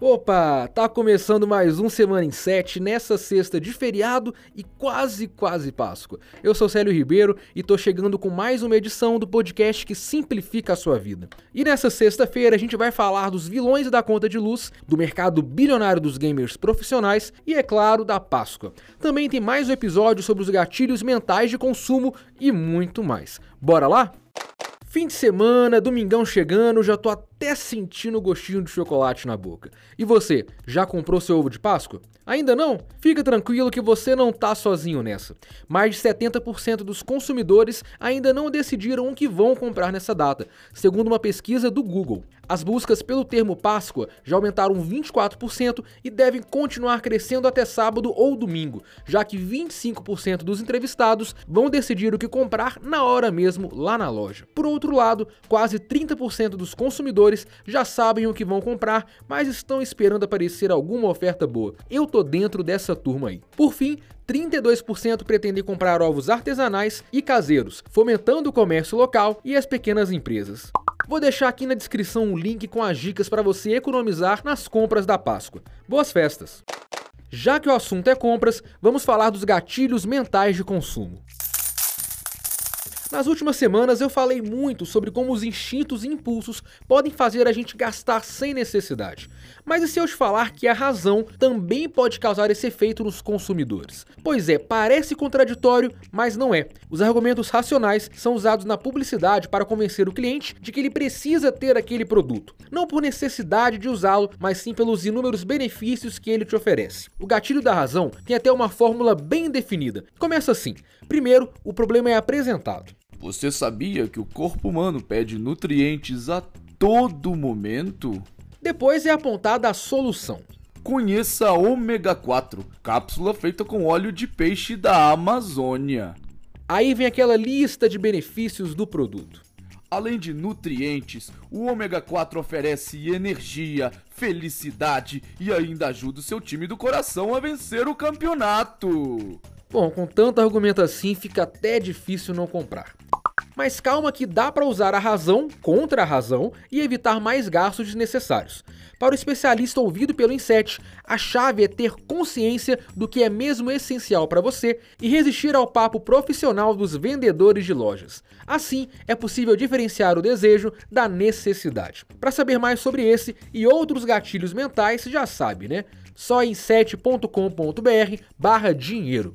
Opa, tá começando mais um Semana em 7 nessa sexta de feriado e quase, quase Páscoa. Eu sou Célio Ribeiro e tô chegando com mais uma edição do podcast que simplifica a sua vida. E nessa sexta-feira a gente vai falar dos vilões da conta de luz, do mercado bilionário dos gamers profissionais e, é claro, da Páscoa. Também tem mais um episódio sobre os gatilhos mentais de consumo e muito mais. Bora lá? Fim de semana, domingão chegando, já tô até sentindo o gostinho de chocolate na boca. E você, já comprou seu ovo de Páscoa? Ainda não? Fica tranquilo que você não tá sozinho nessa. Mais de 70% dos consumidores ainda não decidiram o que vão comprar nessa data, segundo uma pesquisa do Google. As buscas pelo termo Páscoa já aumentaram 24% e devem continuar crescendo até sábado ou domingo, já que 25% dos entrevistados vão decidir o que comprar na hora mesmo lá na loja. Por outro lado, quase 30% dos consumidores já sabem o que vão comprar, mas estão esperando aparecer alguma oferta boa. Eu tô dentro dessa turma aí. Por fim, 32% pretendem comprar ovos artesanais e caseiros, fomentando o comércio local e as pequenas empresas. Vou deixar aqui na descrição um link com as dicas para você economizar nas compras da Páscoa. Boas festas! Já que o assunto é compras, vamos falar dos gatilhos mentais de consumo. Nas últimas semanas eu falei muito sobre como os instintos e impulsos podem fazer a gente gastar sem necessidade. Mas e se eu te falar que a razão também pode causar esse efeito nos consumidores? Pois é, parece contraditório, mas não é. Os argumentos racionais são usados na publicidade para convencer o cliente de que ele precisa ter aquele produto, não por necessidade de usá-lo, mas sim pelos inúmeros benefícios que ele te oferece. O gatilho da razão tem até uma fórmula bem definida. Começa assim: primeiro, o problema é apresentado. Você sabia que o corpo humano pede nutrientes a todo momento? Depois é apontada a solução. Conheça a ômega 4, cápsula feita com óleo de peixe da Amazônia. Aí vem aquela lista de benefícios do produto. Além de nutrientes, o ômega 4 oferece energia, felicidade e ainda ajuda o seu time do coração a vencer o campeonato. Bom, com tanto argumento assim, fica até difícil não comprar. Mas calma que dá para usar a razão contra a razão e evitar mais gastos desnecessários. Para o especialista ouvido pelo Inset, a chave é ter consciência do que é mesmo essencial para você e resistir ao papo profissional dos vendedores de lojas. Assim, é possível diferenciar o desejo da necessidade. Para saber mais sobre esse e outros gatilhos mentais, já sabe, né? Só em 7.com.br barra dinheiro.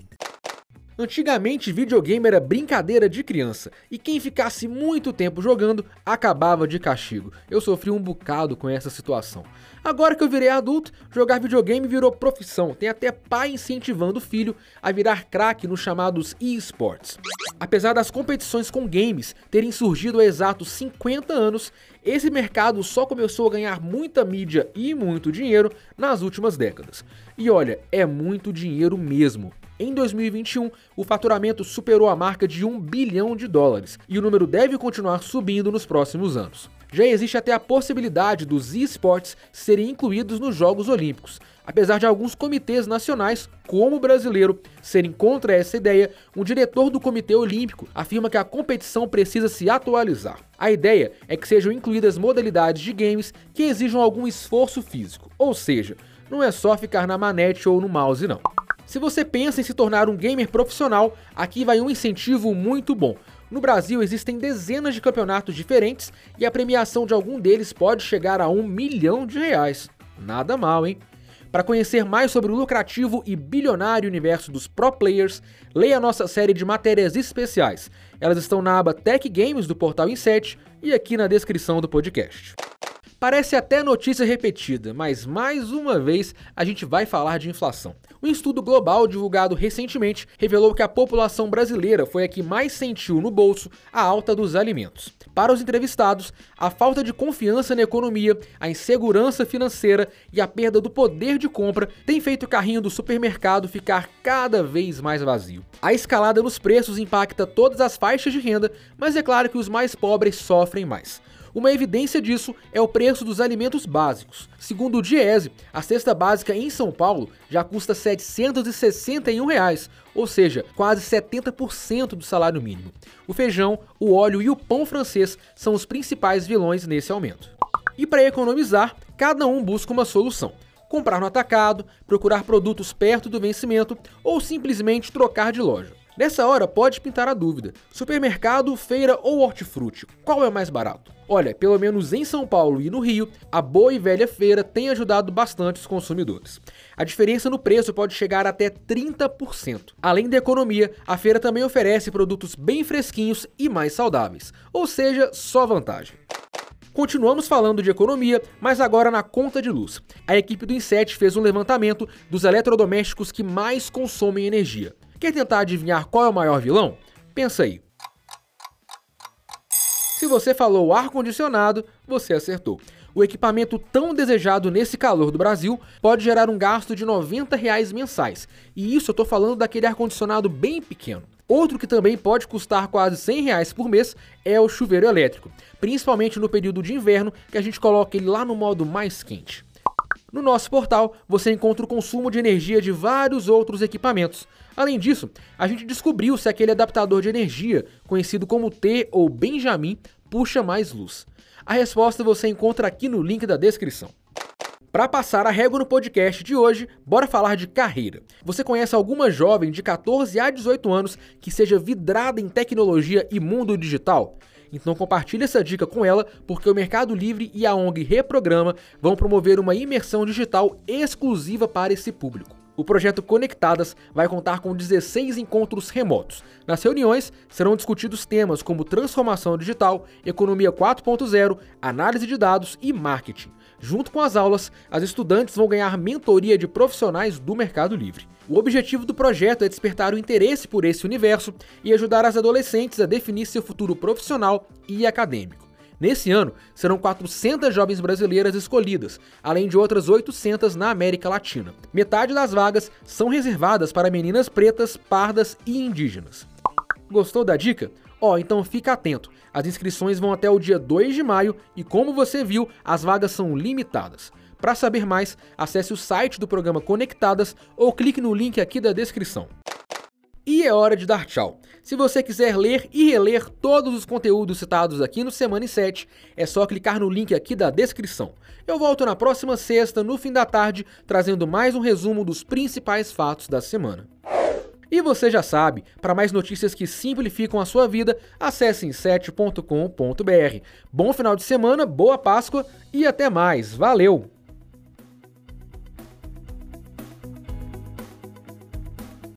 Antigamente, videogame era brincadeira de criança e quem ficasse muito tempo jogando acabava de castigo. Eu sofri um bocado com essa situação. Agora que eu virei adulto, jogar videogame virou profissão. Tem até pai incentivando o filho a virar craque nos chamados esports. Apesar das competições com games terem surgido há exatos 50 anos, esse mercado só começou a ganhar muita mídia e muito dinheiro nas últimas décadas. E olha, é muito dinheiro mesmo. Em 2021, o faturamento superou a marca de 1 bilhão de dólares e o número deve continuar subindo nos próximos anos. Já existe até a possibilidade dos esportes serem incluídos nos Jogos Olímpicos. Apesar de alguns comitês nacionais, como o brasileiro, serem contra essa ideia, um diretor do Comitê Olímpico afirma que a competição precisa se atualizar. A ideia é que sejam incluídas modalidades de games que exijam algum esforço físico, ou seja, não é só ficar na manete ou no mouse, não. Se você pensa em se tornar um gamer profissional, aqui vai um incentivo muito bom. No Brasil existem dezenas de campeonatos diferentes e a premiação de algum deles pode chegar a um milhão de reais. Nada mal, hein? Para conhecer mais sobre o lucrativo e bilionário universo dos pro players, leia nossa série de matérias especiais. Elas estão na aba Tech Games do portal Inset e aqui na descrição do podcast. Parece até notícia repetida, mas mais uma vez a gente vai falar de inflação. Um estudo global divulgado recentemente revelou que a população brasileira foi a que mais sentiu no bolso a alta dos alimentos. Para os entrevistados, a falta de confiança na economia, a insegurança financeira e a perda do poder de compra tem feito o carrinho do supermercado ficar cada vez mais vazio. A escalada nos preços impacta todas as faixas de renda, mas é claro que os mais pobres sofrem mais. Uma evidência disso é o preço dos alimentos básicos. Segundo o Diese, a cesta básica em São Paulo já custa 761 reais, ou seja, quase 70% do salário mínimo. O feijão, o óleo e o pão francês são os principais vilões nesse aumento. E para economizar, cada um busca uma solução. Comprar no atacado, procurar produtos perto do vencimento ou simplesmente trocar de loja. Nessa hora pode pintar a dúvida: supermercado, feira ou hortifruti, qual é mais barato? Olha, pelo menos em São Paulo e no Rio, a boa e velha feira tem ajudado bastante os consumidores. A diferença no preço pode chegar até 30%. Além da economia, a feira também oferece produtos bem fresquinhos e mais saudáveis, ou seja, só vantagem. Continuamos falando de economia, mas agora na conta de luz. A equipe do Inset fez um levantamento dos eletrodomésticos que mais consomem energia. Quer tentar adivinhar qual é o maior vilão? Pensa aí. Se você falou ar-condicionado, você acertou. O equipamento tão desejado nesse calor do Brasil pode gerar um gasto de 90 reais mensais. E isso eu estou falando daquele ar-condicionado bem pequeno. Outro que também pode custar quase 100 reais por mês é o chuveiro elétrico, principalmente no período de inverno que a gente coloca ele lá no modo mais quente. No nosso portal, você encontra o consumo de energia de vários outros equipamentos. Além disso, a gente descobriu se aquele adaptador de energia, conhecido como T ou Benjamin, puxa mais luz. A resposta você encontra aqui no link da descrição. Para passar a régua no podcast de hoje, bora falar de carreira. Você conhece alguma jovem de 14 a 18 anos que seja vidrada em tecnologia e mundo digital? Então compartilhe essa dica com ela, porque o Mercado Livre e a ONG Reprograma vão promover uma imersão digital exclusiva para esse público. O projeto Conectadas vai contar com 16 encontros remotos. Nas reuniões serão discutidos temas como transformação digital, economia 4.0, análise de dados e marketing. Junto com as aulas, as estudantes vão ganhar mentoria de profissionais do Mercado Livre. O objetivo do projeto é despertar o interesse por esse universo e ajudar as adolescentes a definir seu futuro profissional e acadêmico. Nesse ano, serão 400 jovens brasileiras escolhidas, além de outras 800 na América Latina. Metade das vagas são reservadas para meninas pretas, pardas e indígenas. Gostou da dica? Ó, oh, então fica atento. As inscrições vão até o dia 2 de maio e, como você viu, as vagas são limitadas. Para saber mais, acesse o site do programa Conectadas ou clique no link aqui da descrição. E é hora de dar tchau. Se você quiser ler e reler todos os conteúdos citados aqui no Semana 7, é só clicar no link aqui da descrição. Eu volto na próxima sexta, no fim da tarde, trazendo mais um resumo dos principais fatos da semana. E você já sabe, para mais notícias que simplificam a sua vida, acesse inset.com.br. Bom final de semana, boa Páscoa e até mais. Valeu!